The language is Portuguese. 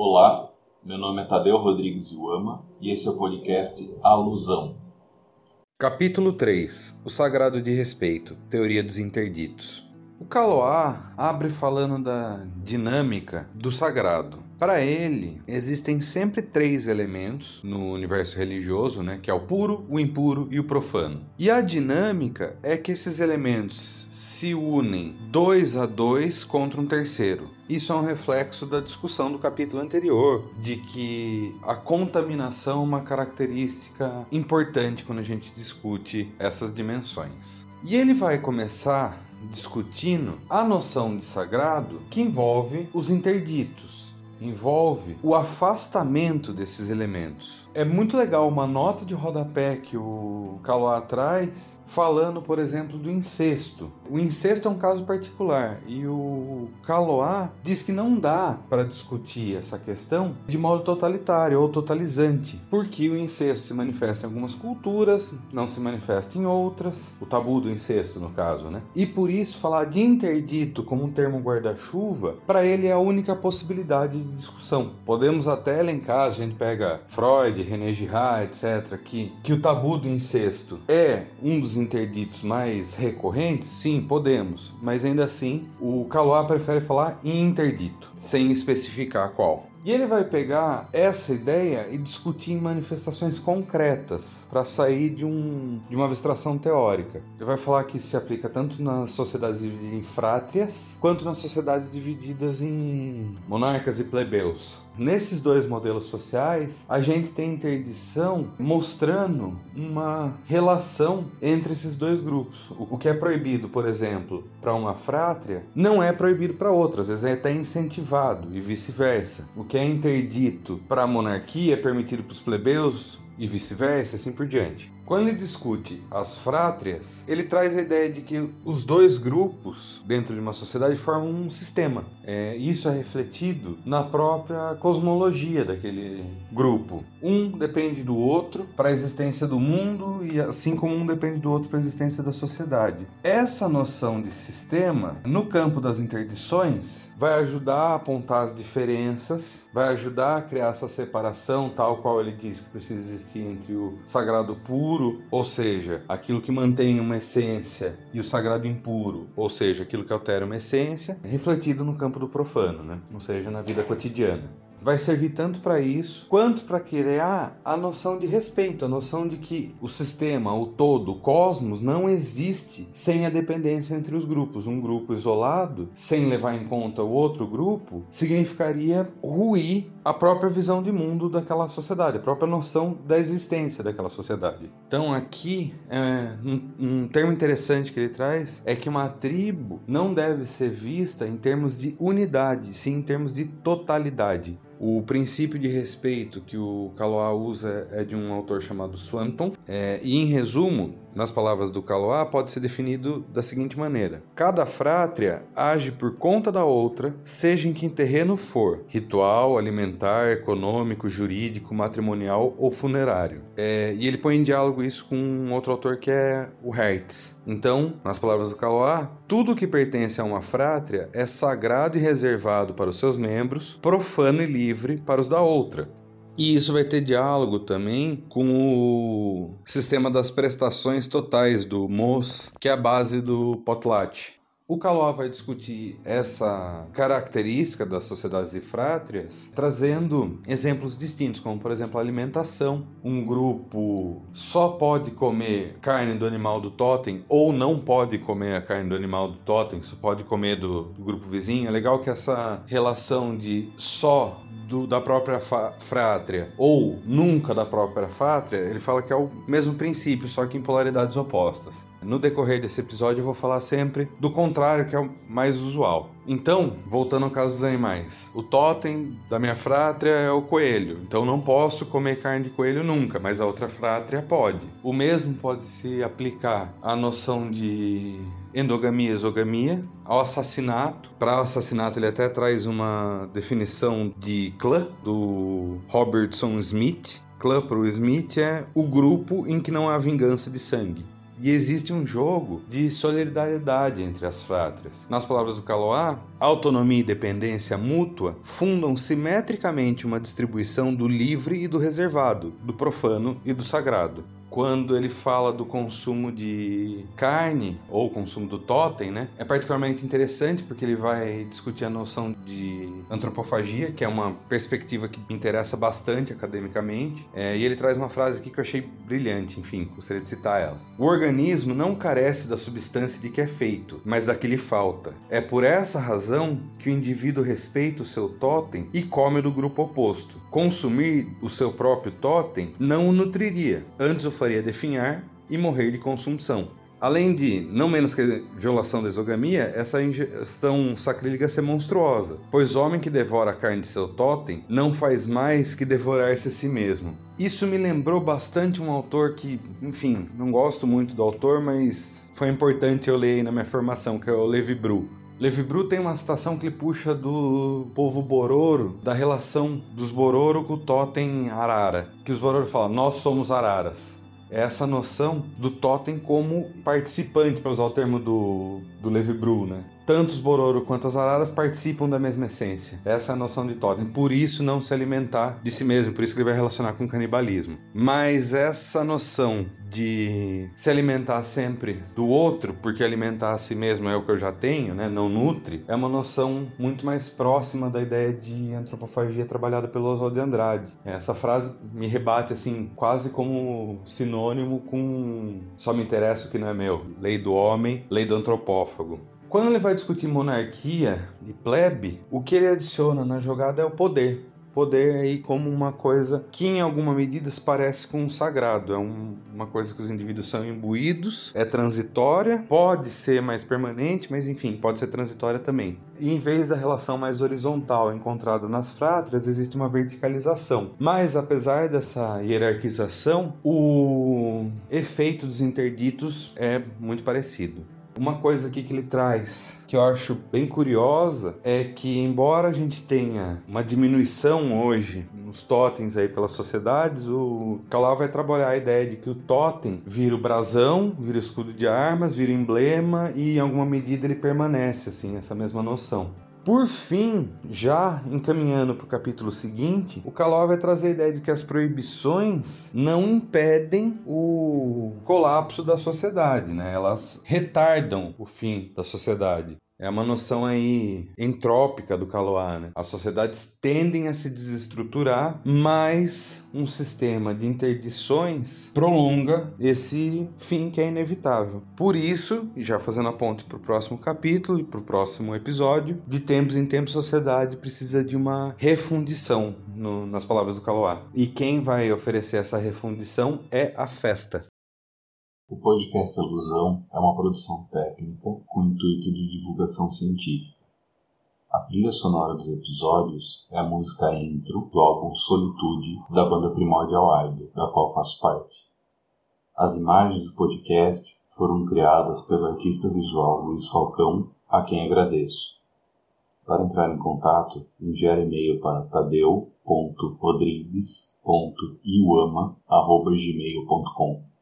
Olá, meu nome é Tadeu Rodrigues Iuama e esse é o podcast Alusão. Capítulo 3 O Sagrado de Respeito Teoria dos Interditos. O Kaloá abre falando da dinâmica do sagrado. Para ele, existem sempre três elementos no universo religioso, né, que é o puro, o impuro e o profano. E a dinâmica é que esses elementos se unem dois a dois contra um terceiro. Isso é um reflexo da discussão do capítulo anterior, de que a contaminação é uma característica importante quando a gente discute essas dimensões. E ele vai começar discutindo a noção de sagrado que envolve os interditos envolve o afastamento desses elementos. É muito legal uma nota de rodapé que o Caloá traz, falando, por exemplo, do incesto. O incesto é um caso particular e o Caloá diz que não dá para discutir essa questão de modo totalitário ou totalizante, porque o incesto se manifesta em algumas culturas, não se manifesta em outras, o tabu do incesto, no caso, né? E por isso, falar de interdito como um termo guarda-chuva, para ele é a única possibilidade discussão. Podemos até elencar, a gente pega Freud, René Girard, etc., que, que o tabu do incesto é um dos interditos mais recorrentes? Sim, podemos. Mas ainda assim, o Caloá prefere falar em interdito, sem especificar qual. E ele vai pegar essa ideia e discutir em manifestações concretas para sair de, um, de uma abstração teórica. Ele vai falar que isso se aplica tanto nas sociedades divididas em frátrias quanto nas sociedades divididas em monarcas e plebeus. Nesses dois modelos sociais, a gente tem interdição mostrando uma relação entre esses dois grupos. O que é proibido, por exemplo, para uma frátria, não é proibido para outra, às vezes é até incentivado e vice-versa. O que é interdito para a monarquia é permitido para os plebeus e vice-versa, assim por diante. Quando ele discute as frátrias, ele traz a ideia de que os dois grupos dentro de uma sociedade formam um sistema. É, isso é refletido na própria cosmologia daquele grupo. Um depende do outro para a existência do mundo e assim como um depende do outro para a existência da sociedade. Essa noção de sistema, no campo das interdições, vai ajudar a apontar as diferenças, vai ajudar a criar essa separação, tal qual ele diz que precisa existir entre o sagrado puro puro, ou seja, aquilo que mantém uma essência, e o sagrado impuro, ou seja, aquilo que altera uma essência, refletido no campo do profano, né? ou seja, na vida cotidiana vai servir tanto para isso quanto para criar a noção de respeito, a noção de que o sistema, o todo, o cosmos não existe sem a dependência entre os grupos. Um grupo isolado, sem levar em conta o outro grupo, significaria ruir a própria visão de mundo daquela sociedade, a própria noção da existência daquela sociedade. Então, aqui, é, um, um termo interessante que ele traz é que uma tribo não deve ser vista em termos de unidade, sim em termos de totalidade. O princípio de respeito que o Kaloa usa é de um autor chamado Swanton, é, e em resumo, nas palavras do Kaloa, pode ser definido da seguinte maneira: cada frátria age por conta da outra, seja em que terreno for, ritual, alimentar, econômico, jurídico, matrimonial ou funerário. É, e ele põe em diálogo isso com um outro autor que é o Hertz. Então, nas palavras do Kaloa, tudo que pertence a uma frátria é sagrado e reservado para os seus membros, profano e livre para os da outra. E isso vai ter diálogo também com o sistema das prestações totais do MOS, que é a base do Potlatch. O Caló vai discutir essa característica das sociedades e frátrias, trazendo exemplos distintos, como por exemplo a alimentação. Um grupo só pode comer carne do animal do totem ou não pode comer a carne do animal do totem, só pode comer do, do grupo vizinho. É legal que essa relação de só do, da própria frátria ou nunca da própria frátria, ele fala que é o mesmo princípio, só que em polaridades opostas. No decorrer desse episódio eu vou falar sempre do contrário, que é o mais usual. Então, voltando ao caso dos animais, o totem da minha frátria é o coelho, então não posso comer carne de coelho nunca, mas a outra frátria pode. O mesmo pode se aplicar à noção de endogamia e exogamia, ao assassinato. Para assassinato, ele até traz uma definição de clã do Robertson Smith. Clã para o Smith é o grupo em que não há vingança de sangue. E existe um jogo de solidariedade entre as frátrias. Nas palavras do Caloá, autonomia e dependência mútua fundam simetricamente uma distribuição do livre e do reservado, do profano e do sagrado quando ele fala do consumo de carne ou consumo do totem, né? É particularmente interessante porque ele vai discutir a noção de antropofagia, que é uma perspectiva que me interessa bastante academicamente. É, e ele traz uma frase aqui que eu achei brilhante, enfim, gostaria de citar ela. O organismo não carece da substância de que é feito, mas da que lhe falta. É por essa razão que o indivíduo respeita o seu totem e come do grupo oposto. Consumir o seu próprio totem não o nutriria, antes o faria definhar e morrer de consumpção. Além de, não menos que violação da exogamia, essa ingestão sacrílega é monstruosa, pois homem que devora a carne de seu totem não faz mais que devorar-se a si mesmo. Isso me lembrou bastante um autor que, enfim, não gosto muito do autor, mas foi importante eu ler na minha formação, que é o Levi Bru. Levi Bru tem uma citação que ele puxa do povo Bororo, da relação dos Bororo com o totem Arara, que os Bororo falam, nós somos Araras essa noção do totem como participante, para usar o termo do, do Levi Bru, né? Tanto os Bororo quanto as araras participam da mesma essência. Essa é a noção de totem. Por isso não se alimentar de si mesmo, por isso que ele vai relacionar com canibalismo. Mas essa noção de se alimentar sempre do outro, porque alimentar a si mesmo é o que eu já tenho, né? Não nutre, é uma noção muito mais próxima da ideia de antropofagia trabalhada pelo Oswald de Andrade. Essa frase me rebate assim, quase como sinônimo com só me interessa o que não é meu. Lei do homem, lei do antropófago. Quando ele vai discutir monarquia e plebe, o que ele adiciona na jogada é o poder. Poder aí como uma coisa que em alguma medida se parece com um sagrado. É um, uma coisa que os indivíduos são imbuídos, é transitória, pode ser mais permanente, mas enfim, pode ser transitória também. E em vez da relação mais horizontal encontrada nas frátrias, existe uma verticalização. Mas apesar dessa hierarquização, o efeito dos interditos é muito parecido. Uma coisa aqui que ele traz que eu acho bem curiosa é que, embora a gente tenha uma diminuição hoje nos totens aí pelas sociedades, o Calau vai trabalhar a ideia de que o totem vira o brasão, vira o escudo de armas, vira emblema e em alguma medida ele permanece, assim, essa mesma noção. Por fim, já encaminhando para o capítulo seguinte, o Caló vai trazer a ideia de que as proibições não impedem o colapso da sociedade, né? elas retardam o fim da sociedade. É uma noção aí entrópica do Caloá, né? As sociedades tendem a se desestruturar, mas um sistema de interdições prolonga esse fim que é inevitável. Por isso, já fazendo a ponte para o próximo capítulo e para o próximo episódio, de tempos em tempos a sociedade precisa de uma refundição, no, nas palavras do Caloá. E quem vai oferecer essa refundição é a festa. O podcast Alusão é uma produção técnica com intuito de divulgação científica. A trilha sonora dos episódios é a música intro do álbum Solitude da banda Primordial Idol, da qual faço parte. As imagens do podcast foram criadas pelo artista visual Luiz Falcão, a quem agradeço. Para entrar em contato, enviar e-mail para tadeu.rodrigues.iuama.gmail.com